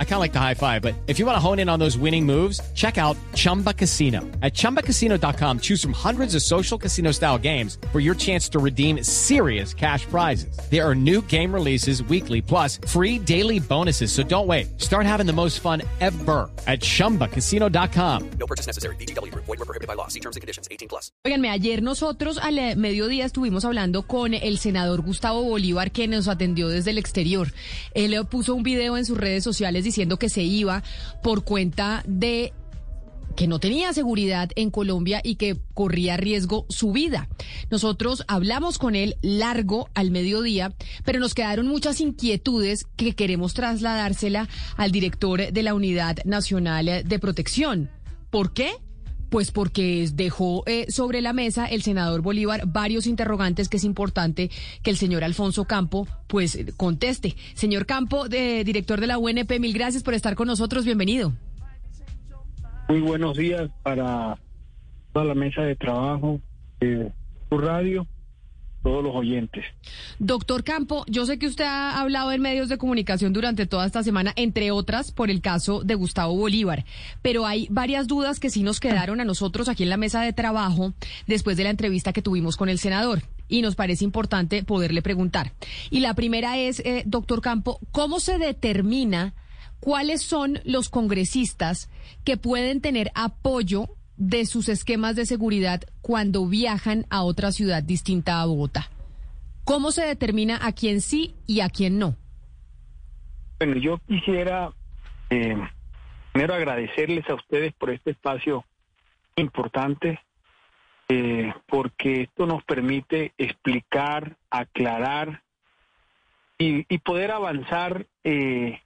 I kind of like the high five, but if you want to hone in on those winning moves, check out Chumba Casino. At ChumbaCasino.com, choose from hundreds of social casino style games for your chance to redeem serious cash prizes. There are new game releases weekly, plus free daily bonuses. So don't wait. Start having the most fun ever at ChumbaCasino.com. No purchase necessary. BGW. Void were prohibited by law. See terms and conditions. 18 plus. Oiganme, ayer nosotros al eh, mediodía estuvimos hablando con el senador Gustavo Bolívar que nos atendió desde el exterior él eh, puso un video en sus redes sociales diciendo que se iba por cuenta de que no tenía seguridad en Colombia y que corría riesgo su vida. Nosotros hablamos con él largo al mediodía, pero nos quedaron muchas inquietudes que queremos trasladársela al director de la Unidad Nacional de Protección. ¿Por qué? Pues porque dejó eh, sobre la mesa el senador Bolívar varios interrogantes que es importante que el señor Alfonso Campo pues conteste. Señor Campo, de, director de la UNP, mil gracias por estar con nosotros. Bienvenido. Muy buenos días para toda la mesa de trabajo tu radio todos los oyentes. Doctor Campo, yo sé que usted ha hablado en medios de comunicación durante toda esta semana, entre otras por el caso de Gustavo Bolívar, pero hay varias dudas que sí nos quedaron a nosotros aquí en la mesa de trabajo después de la entrevista que tuvimos con el senador y nos parece importante poderle preguntar. Y la primera es, eh, doctor Campo, ¿cómo se determina cuáles son los congresistas que pueden tener apoyo de sus esquemas de seguridad cuando viajan a otra ciudad distinta a Bogotá? ¿Cómo se determina a quién sí y a quién no? Bueno, yo quisiera eh, primero agradecerles a ustedes por este espacio importante, eh, porque esto nos permite explicar, aclarar y, poder avanzar eh,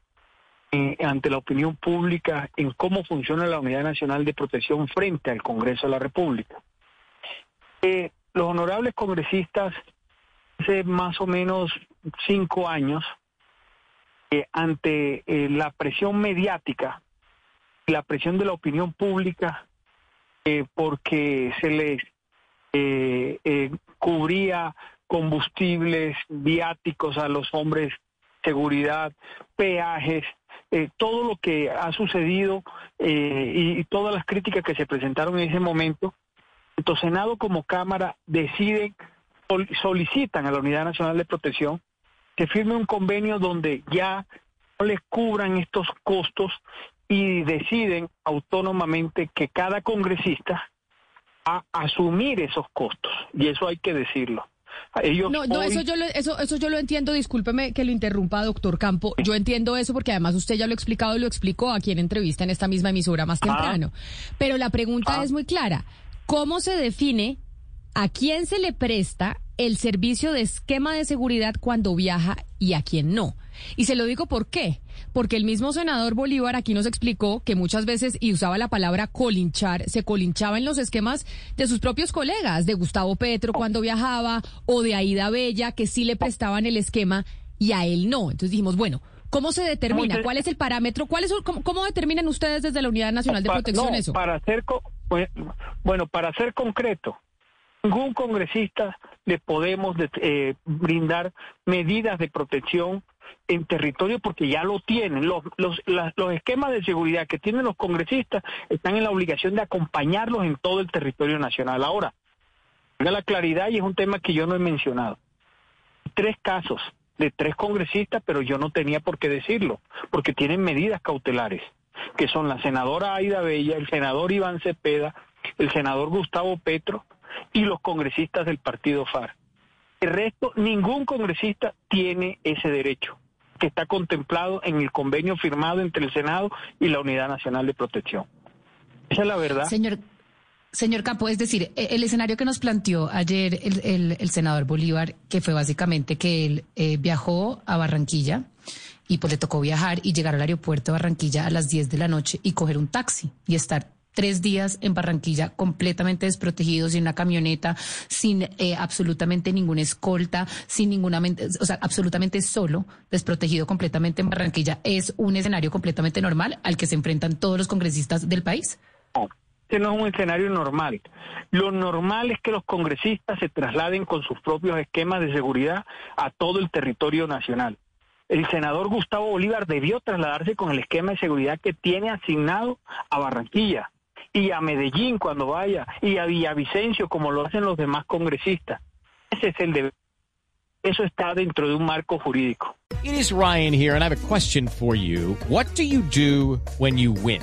eh, ante la opinión pública en cómo funciona la Unidad Nacional de Protección frente al Congreso de la República. Eh, los honorables congresistas, hace más o menos cinco años, eh, ante la presión mediática la presión de la opinión pública, porque se les cubría combustibles, viáticos a los hombres, seguridad, peajes, eh, todo lo que ha sucedido eh, y, todas las críticas que se presentaron en ese momento, tanto Senado como Cámara deciden, solicitan a la Unidad Nacional de Protección que firme un convenio donde ya no les cubran estos costos y deciden autónomamente que cada congresista a asumir esos costos. Y eso hay que decirlo no, no, eso yo lo, eso, eso yo lo entiendo. Discúlpeme que lo interrumpa, doctor Campo. Yo entiendo eso porque además usted ya lo ha explicado y lo explicó aquí en entrevista en esta misma emisora más ah. temprano. Pero la pregunta ah. es muy clara. ¿Cómo se define a quién se le presta el servicio de esquema de seguridad cuando viaja y a quién no? Y se lo digo por qué. Porque el mismo senador Bolívar aquí nos explicó que muchas veces, y usaba la palabra colinchar, se colinchaba en los esquemas de sus propios colegas, de Gustavo Petro cuando viajaba, o de Aida Bella, que sí le prestaban el esquema y a él no. Entonces dijimos, bueno, ¿Cómo se determina? ¿Cuál es el parámetro? ¿Cuál es, cómo, determinan ustedes desde la Unidad Nacional de Protección eso? Para ser, bueno, para ser concreto, ningún congresista le podemos eh, brindar medidas de protección en territorio porque ya lo tienen. Los, los, los esquemas de seguridad que tienen los congresistas están en la obligación de acompañarlos en todo el territorio nacional. Ahora, tenga la claridad y es un tema que yo no he mencionado. Tres casos de tres congresistas, pero yo no tenía por qué decirlo, porque tienen medidas cautelares, que son la senadora Aida Bella, el senador Iván Cepeda, el senador Gustavo Petro y los congresistas del partido FAR. El resto, ningún congresista tiene ese derecho que está contemplado en el convenio firmado entre el Senado y la Unidad Nacional de Protección. Esa es la verdad. Señor, señor Campo, es decir, e, el escenario que nos planteó ayer el, senador Bolívar, que fue básicamente que él eh, viajó a Barranquilla y pues le tocó viajar y llegar al aeropuerto de Barranquilla a las 10 de la noche y coger un taxi y estar tres días en Barranquilla completamente desprotegidos, sin una camioneta, sin eh, absolutamente ninguna escolta, sin ninguna, o sea, absolutamente solo, desprotegido completamente en Barranquilla, ¿es un escenario completamente normal al que se enfrentan todos los congresistas del país? este no es un escenario normal. Lo normal es que los congresistas se trasladen con sus propios esquemas de seguridad a todo el territorio nacional. El senador Gustavo Bolívar debió trasladarse con el esquema de seguridad que tiene asignado a Barranquilla y a Medellín cuando vaya y a Villavicencio como lo hacen los demás congresistas. Ese es el deber. Eso está dentro de un marco jurídico. It is Ryan here, and I have a question for you. What do you do when you win?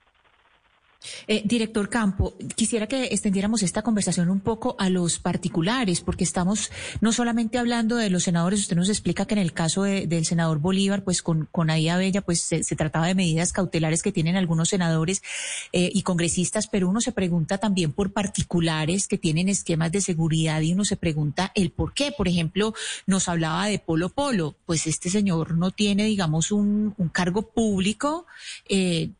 Eh, director Campo, quisiera que extendiéramos esta conversación un poco a los particulares, porque estamos no solamente hablando de los senadores, usted nos explica que en el caso de- del senador Bolívar, pues con, con Aida Bella, pues se, trataba de medidas cautelares que tienen algunos senadores eh, y congresistas, pero uno se pregunta también por particulares que tienen esquemas de seguridad y uno se pregunta el por qué. Por ejemplo, nos hablaba de Polo Polo, pues este señor no tiene, digamos, un, un cargo público. eh,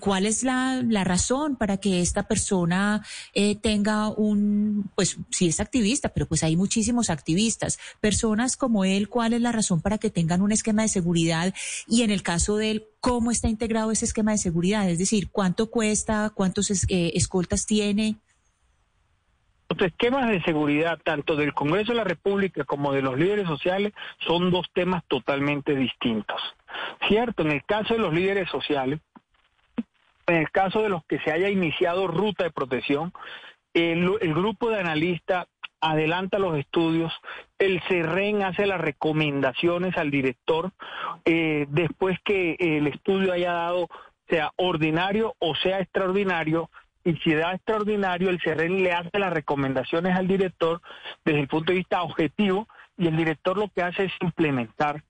¿Cuál es la, la razón para que esta persona eh, tenga un, pues sí es activista, pero pues hay muchísimos activistas, personas como él, ¿cuál es la razón para que tengan un esquema de seguridad? Y en el caso de él, ¿cómo está integrado ese esquema de seguridad? Es decir, ¿cuánto cuesta? ¿Cuántos eh, escoltas tiene? Los esquemas de seguridad, tanto del Congreso de la República como de los líderes sociales, son dos temas totalmente distintos. Cierto, en el caso de los líderes sociales, en el caso de los que se haya iniciado ruta de protección, el, grupo de analistas adelanta los estudios, el CERREN hace las recomendaciones al director eh, después que el estudio haya dado, sea ordinario o sea extraordinario, y si da extraordinario, el CERREN le hace las recomendaciones al director desde el punto de vista objetivo, y el director lo que hace es implementar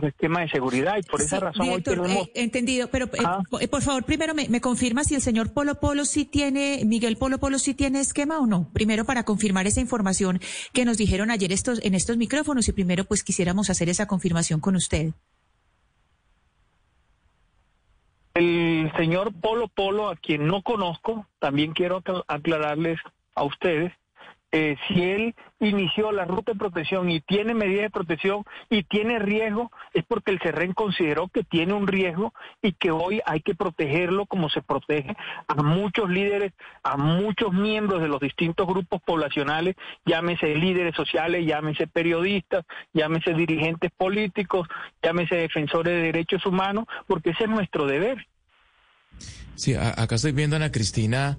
los esquemas de seguridad, y por esa razón director, hoy tenemos... eh, entendido, pero eh, Ah. eh, por favor, primero me, me confirma si el señor Polo Polo sí tiene, Miguel Polo Polo sí tiene esquema o no. Primero para confirmar esa información que nos dijeron ayer estos, en estos micrófonos y primero pues quisiéramos hacer esa confirmación con usted. El señor Polo Polo, a quien no conozco, también quiero acla- aclararles a ustedes, eh, si él inició la ruta de protección y tiene medidas de protección y tiene riesgo, es porque el CERREN consideró que tiene un riesgo y que hoy hay que protegerlo como se protege a muchos líderes, a muchos miembros de los distintos grupos poblacionales, llámese líderes sociales, llámese periodistas, llámese dirigentes políticos, llámese defensores de derechos humanos, porque ese es nuestro deber. Sí, acá estoy viendo a Ana Cristina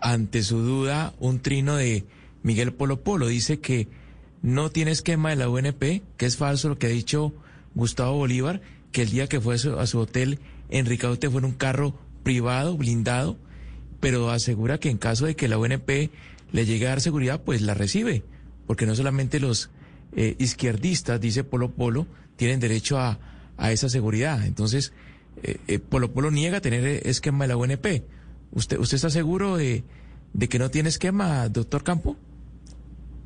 ante su duda un trino de Miguel Polo Polo. Dice que no tiene esquema de la UNP, que es falso lo que ha dicho Gustavo Bolívar, que el día que fue a su, a su hotel en Ricaute fue en un carro privado, blindado, pero asegura que en caso de que la UNP le llegue a dar seguridad, pues la recibe, porque no solamente los eh, izquierdistas, dice Polo Polo, tienen derecho a, esa seguridad. Entonces, eh, eh, Polo Polo niega tener esquema de la UNP. ¿Usted, usted está seguro de, de que no tiene esquema, doctor Campo?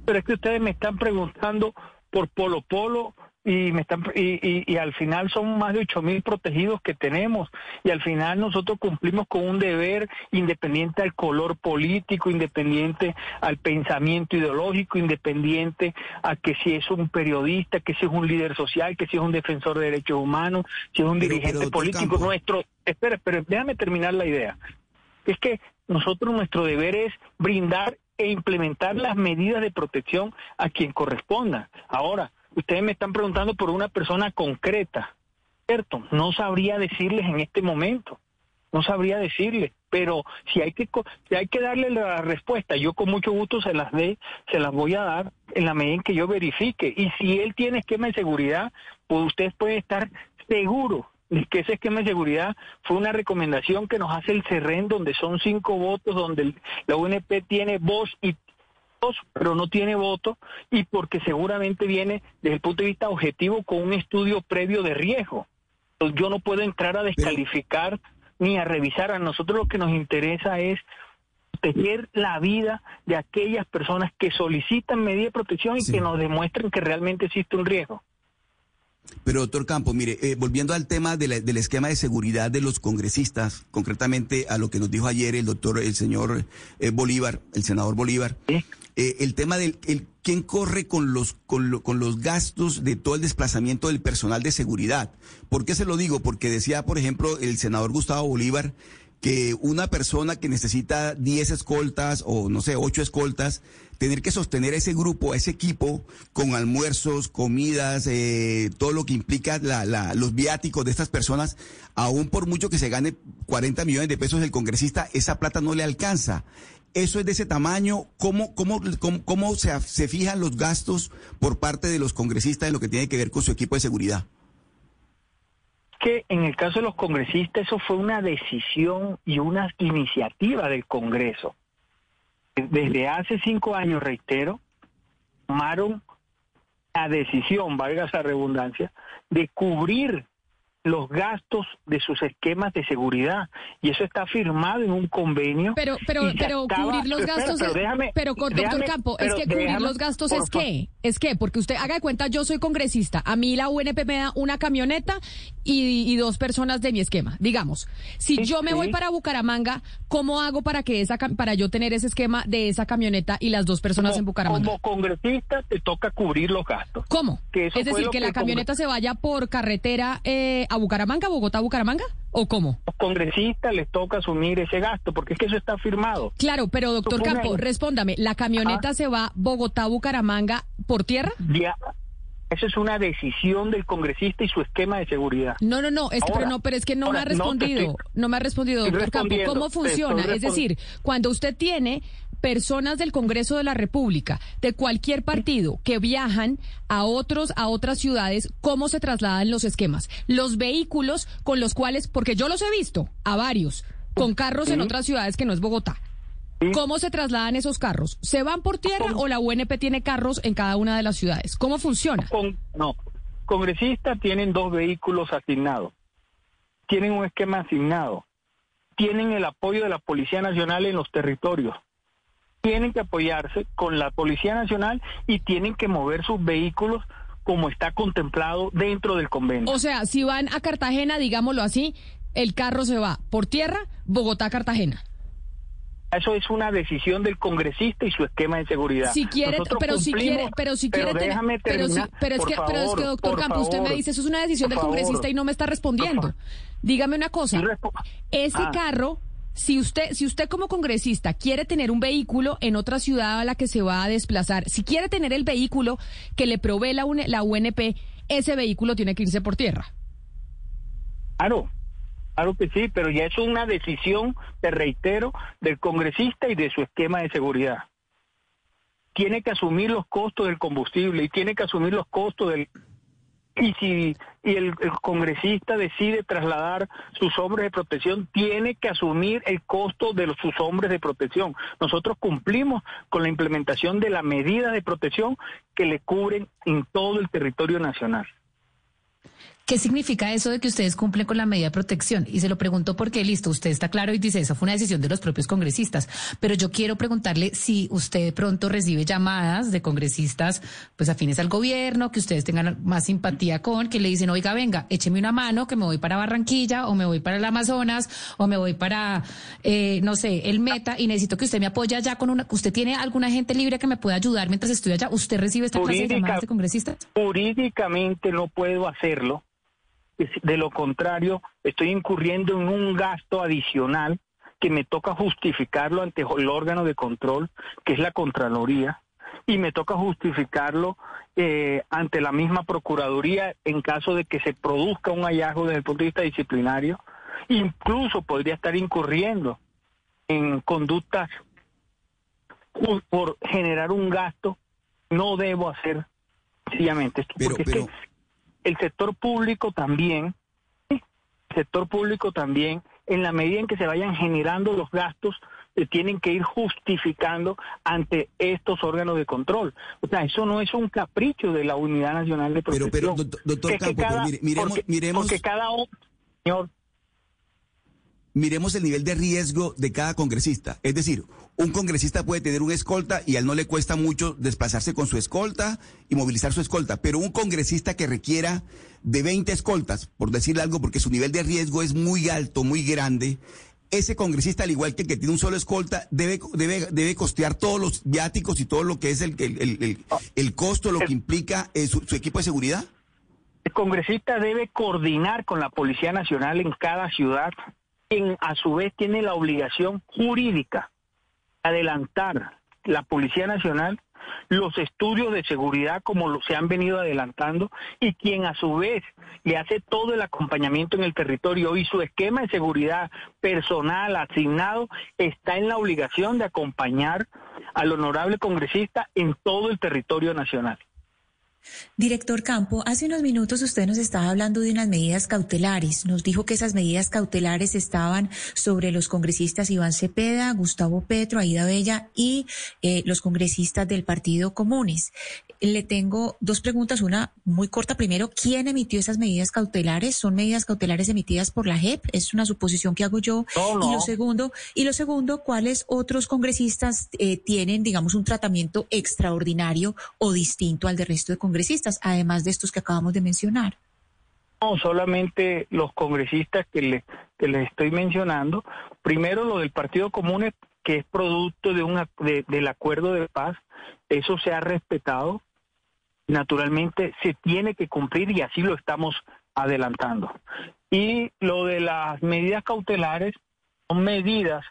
Pero es que ustedes me están preguntando por Polo Polo y me están y, y- y al final son más de ocho mil protegidos que tenemos y al final nosotros cumplimos con un deber independiente al color político, independiente al pensamiento ideológico, independiente a que si es un periodista, que si es un líder social, que si es un defensor de derechos humanos, si es un Pero- dirigente pero, político Campo. nuestro. Espera, pero déjame terminar la idea es que nosotros nuestro deber es brindar e implementar las medidas de protección a quien corresponda. Ahora, ustedes me están preguntando por una persona concreta, ¿cierto? No sabría decirles en este momento, no sabría decirles, pero si hay que si hay que darle la respuesta, yo con mucho gusto se las dé, se las voy a dar en la medida en que yo verifique. Y si él tiene esquema de seguridad, pues ustedes pueden estar seguros de que ese esquema de seguridad fue una recomendación que nos hace el CERREN, donde son cinco votos, donde el- la UNP tiene voz y voz, pero no tiene voto, y porque seguramente viene desde el punto de vista objetivo con un estudio previo de riesgo. Yo no puedo entrar a descalificar ni a revisar. A nosotros lo que nos interesa es proteger la vida de aquellas personas que solicitan medida de protección y Sí. que nos demuestren que realmente existe un riesgo. Pero doctor Campo, mire, eh, volviendo al tema de la- del esquema de seguridad de los congresistas, concretamente a lo que nos dijo ayer el doctor, el señor eh, Bolívar, el senador Bolívar, ¿sí? eh, el tema del el, quién corre con los con, lo- con los gastos de todo el desplazamiento del personal de seguridad. ¿Por qué se lo digo? Porque decía, por ejemplo, el senador Gustavo Bolívar que una persona que necesita 10 escoltas o no sé, 8 escoltas, tener que sostener a ese grupo, a ese equipo, con almuerzos, comidas, eh, todo lo que implica la, la- los viáticos de estas personas, aún por mucho que se gane 40 millones de pesos el congresista, esa plata no le alcanza. Eso es de ese tamaño. ¿Cómo, cómo, cómo, cómo se, se fijan los gastos por parte de los congresistas en lo que tiene que ver con su equipo de seguridad? Que en el caso de los congresistas eso fue una decisión y una iniciativa del Congreso. Desde hace cinco años, reitero, tomaron la decisión, valga esa redundancia, de cubrir los gastos de sus esquemas de seguridad y eso está firmado en un convenio. Pero, pero, pero cubrir los gastos, pero déjame- pero déjame- Campo, es pero que cubrir los gastos es qué, es que, porque usted haga de cuenta, yo soy congresista, a mí la UNP me da una camioneta y, y dos personas de mi esquema, digamos. Si Sí, yo me voy para Bucaramanga, ¿cómo hago para que esa, para yo tener ese esquema de esa camioneta y las dos personas Como- en Bucaramanga? Como congresista te toca cubrir los gastos. ¿Cómo? que eso es decir, que que la camioneta se vaya por carretera eh, a Bucaramanga, Bogotá, Bucaramanga, ¿o cómo? los congresistas les toca asumir ese gasto, porque es que eso está firmado. Claro, pero doctor Campo, respóndame, ¿la camioneta se va Bogotá, Bucaramanga por tierra? Ya, eso es una decisión del congresista y su esquema de seguridad. No, no, no, es que, Ahora, pero no, pero es que no me ha no respondido, no, estoy- me ha respondido, doctor Campo, ¿cómo funciona? Es decir, cuando usted tiene personas del Congreso de la República, de cualquier partido, que viajan a otros, a otras ciudades, ¿cómo se trasladan los esquemas? Los vehículos con los cuales, porque yo los he visto, a varios, con carros en otras ciudades que no es Bogotá. ¿Cómo se trasladan esos carros? ¿Se van por tierra o la UNP tiene carros en cada una de las ciudades? ¿Cómo funciona? No, congresistas tienen dos vehículos asignados, tienen un esquema asignado, tienen el apoyo de la Policía Nacional en los territorios, tienen que apoyarse con la Policía Nacional y tienen que mover sus vehículos como está contemplado dentro del convenio. O sea, si van a Cartagena, digámoslo así, el carro se va por tierra, Bogotá-Cartagena. Eso es una decisión del congresista y su esquema de seguridad. Si quiere, Nosotros pero si quiere, pero si quiere déjame pero si- pero es que, pero es que doctor por Campo, usted me dice, eso es una decisión del congresista y no me está respondiendo. Dígame una cosa. Ese Ah. carro, si usted, si usted como congresista quiere tener un vehículo en otra ciudad a la que se va a desplazar, si quiere tener el vehículo que le provee la, UN la UNP, ese vehículo tiene que irse por tierra. Claro, claro que sí, pero ya es una decisión, te reitero, del congresista y de su esquema de seguridad. Tiene que asumir los costos del combustible y tiene que asumir los costos del... Y si y el, congresista decide trasladar sus hombres de protección, tiene que asumir el costo de sus hombres de protección. Nosotros cumplimos con la implementación de las medidas de protección que le cubren en todo el territorio nacional. ¿Qué significa eso de que ustedes cumplen con la medida de protección? Y se lo pregunto porque, listo, usted está claro y dice, esa fue una decisión de los propios congresistas. Pero yo quiero preguntarle si usted de pronto recibe llamadas de congresistas, pues afines al gobierno, que ustedes tengan más simpatía con, que le dicen, oiga, venga, écheme una mano, que me voy para Barranquilla, o me voy para el Amazonas, o me voy para, eh, no sé, el Meta, y necesito que usted me apoye allá con una, usted tiene alguna gente libre que me pueda ayudar mientras estoy allá. ¿Usted recibe esta clase de llamadas de congresistas? jurídicamente no puedo hacerlo. De lo contrario, estoy incurriendo en un gasto adicional que me toca justificarlo ante el órgano de control, que es la Contraloría, y me toca justificarlo eh, ante la misma Procuraduría en caso de que se produzca un hallazgo desde el punto de vista disciplinario. Incluso podría estar incurriendo en conductas por generar un gasto. No debo hacer sencillamente esto, Pero- porque pero- es que el sector público también, el sector público también, en la medida en que se vayan generando los gastos, se tienen que ir justificando ante estos órganos de control. O sea, eso no es un capricho de la Unidad Nacional de Pero- Protección. pero, doctor- doctor Campo, pero mire- miremos- porque, miremos- porque cada, señor, miremos el nivel de riesgo de cada congresista. Es decir, un congresista puede tener un escolta y a él no le cuesta mucho desplazarse con su escolta y movilizar su escolta, pero un congresista que requiera de 20 escoltas, por decirle algo, porque su nivel de riesgo es muy alto, muy grande, ese congresista, al igual que el que tiene un solo escolta, debe, debe, debe costear todos los viáticos y todo lo que es el, el, el, costo, lo que implica eh, su equipo de seguridad. El congresista debe coordinar con la Policía Nacional en cada ciudad, quien a su vez tiene la obligación jurídica de adelantar la Policía Nacional los estudios de seguridad como lo, se han venido adelantando y quien a su vez le hace todo el acompañamiento en el territorio y su esquema de seguridad personal asignado está en la obligación de acompañar al honorable congresista en todo el territorio nacional. Director Campo, hace unos minutos usted nos estaba hablando de unas medidas cautelares. Nos dijo que esas medidas cautelares estaban sobre los congresistas Iván Cepeda, Gustavo Petro, Aida Bella y eh, los congresistas del Partido Comunes. Le tengo dos preguntas. Una muy corta. Primero, ¿quién emitió esas medidas cautelares? ¿Son medidas cautelares emitidas por la JEP? Es una suposición que hago yo. No, no. Y lo segundo, y lo segundo, ¿cuáles otros congresistas eh, tienen, digamos, un tratamiento extraordinario o distinto al del resto de congresistas, además de estos que acabamos de mencionar? No, solamente los congresistas que, le, les estoy mencionando. Primero lo del Partido Común, que es producto de un, de, del acuerdo de paz. Eso se ha respetado naturalmente se tiene que cumplir y así lo estamos adelantando. Y lo de las medidas cautelares son medidas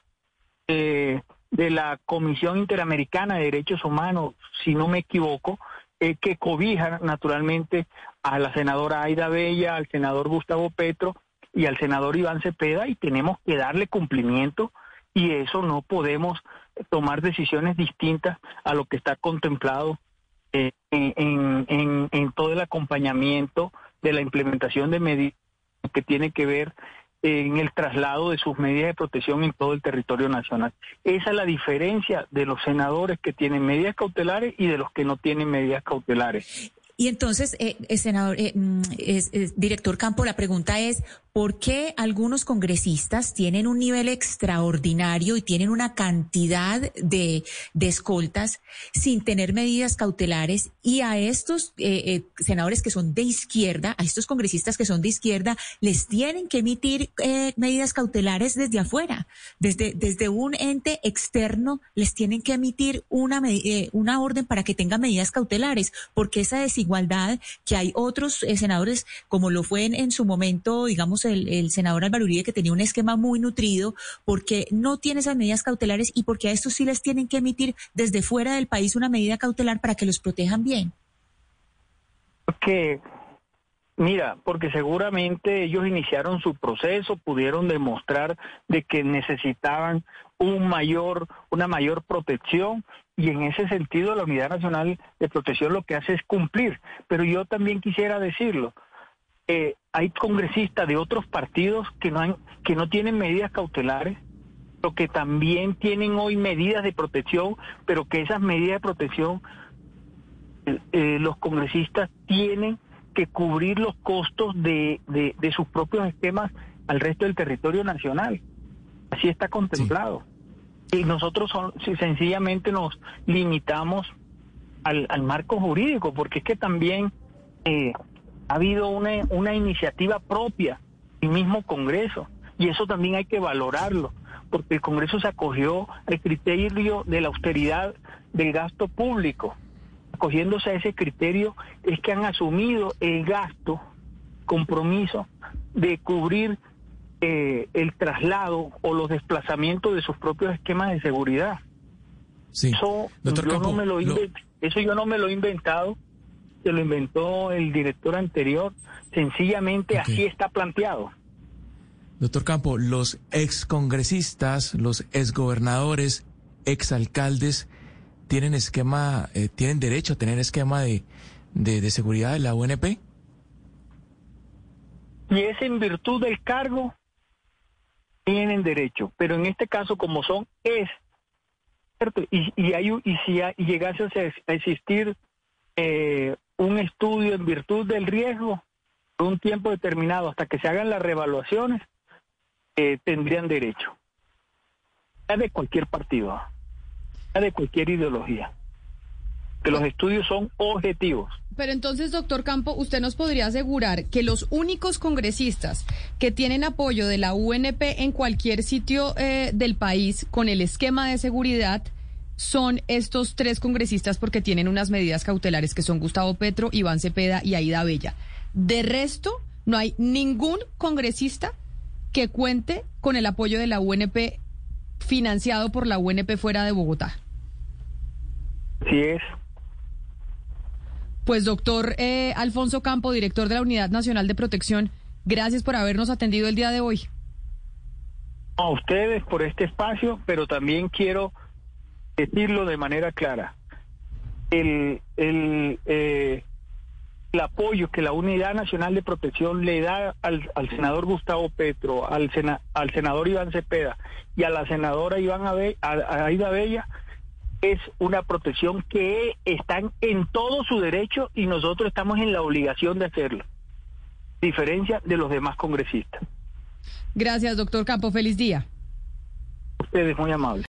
eh, de la Comisión Interamericana de Derechos Humanos, si no me equivoco, eh, que cobijan naturalmente a la senadora Aida Bella, al senador Gustavo Petro y al senador Iván Cepeda y tenemos que darle cumplimiento y eso no podemos tomar decisiones distintas a lo que está contemplado eh, en, en, en, todo el acompañamiento de la implementación de medidas que tiene que ver en el traslado de sus medidas de protección en todo el territorio nacional. Esa es la diferencia de los senadores que tienen medidas cautelares y de los que no tienen medidas cautelares. Y entonces, eh, senador, eh, es, director Campo, la pregunta es, ¿por qué algunos congresistas tienen un nivel extraordinario y tienen una cantidad de, de escoltas sin tener medidas cautelares y a estos eh, eh, senadores que son de izquierda, a estos congresistas que son de izquierda, les tienen que emitir eh, medidas cautelares desde afuera, desde, desde un ente externo les tienen que emitir una, eh, una orden para que tengan medidas cautelares, porque esa desigualdad que hay otros eh, senadores, como lo fue en, en su momento, digamos, el, senador Álvaro Uribe, que tenía un esquema muy nutrido, porque no tiene esas medidas cautelares y porque a estos sí les tienen que emitir desde fuera del país una medida cautelar para que los protejan bien. Que, mira, porque seguramente ellos iniciaron su proceso, pudieron demostrar de que necesitaban un mayor, una mayor protección y en ese sentido la Unidad Nacional de Protección lo que hace es cumplir. Pero yo también quisiera decirlo, eh, hay congresistas de otros partidos que no, han, que no tienen medidas cautelares, pero que también tienen hoy medidas de protección, pero que esas medidas de protección eh, eh, los congresistas tienen que cubrir los costos de, de, de, sus propios esquemas al resto del territorio nacional. Así está contemplado. Sí. Y nosotros son, si sencillamente nos limitamos al, al, marco jurídico, porque es que también eh, ha habido una, una iniciativa propia del mismo Congreso y eso también hay que valorarlo porque el Congreso se acogió al criterio de la austeridad del gasto público. Acogiéndose a ese criterio es que han asumido el gasto, compromiso de cubrir eh, el traslado o los desplazamientos de sus propios esquemas de seguridad. Sí. Eso, Doctor yo Campo, no me lo, lo... eso yo no me lo he inventado se lo inventó el director anterior, sencillamente okay. así está planteado. Doctor Campo, los excongresistas, los exgobernadores, exalcaldes, ¿tienen esquema, eh, tienen derecho a tener esquema de, de, de seguridad de la UNP? Y es en virtud del cargo, tienen derecho, pero en este caso como son es, ¿cierto? Y, y, hay, y si hay, y llegase a existir eh, un estudio en virtud del riesgo por un tiempo determinado hasta que se hagan las revaluaciones, eh, tendrían derecho. Ya de cualquier partido, ya de cualquier ideología. Que los estudios son objetivos. Pero entonces, doctor Campo, ¿usted nos podría asegurar que los únicos congresistas que tienen apoyo de la UNP en cualquier sitio eh, del país con el esquema de seguridad son estos tres congresistas porque tienen unas medidas cautelares que son Gustavo Petro, Iván Cepeda y Aida Bella? De resto, no hay ningún congresista que cuente con el apoyo de la UNP financiado por la UNP fuera de Bogotá. Así es. Pues doctor eh, Alfonso Campo, director de la Unidad Nacional de Protección, gracias por habernos atendido el día de hoy. A ustedes por este espacio, pero también quiero decirlo de manera clara. El, el, eh, el apoyo que la Unidad Nacional de Protección le da al, al senador Gustavo Petro, al, sena, al senador Iván Cepeda y a la senadora Iván Abe, a, a Aida Bella es una protección que están en todo su derecho y nosotros estamos en la obligación de hacerlo, diferencia de los demás congresistas. Gracias, doctor Campo. Feliz día. Ustedes muy amables.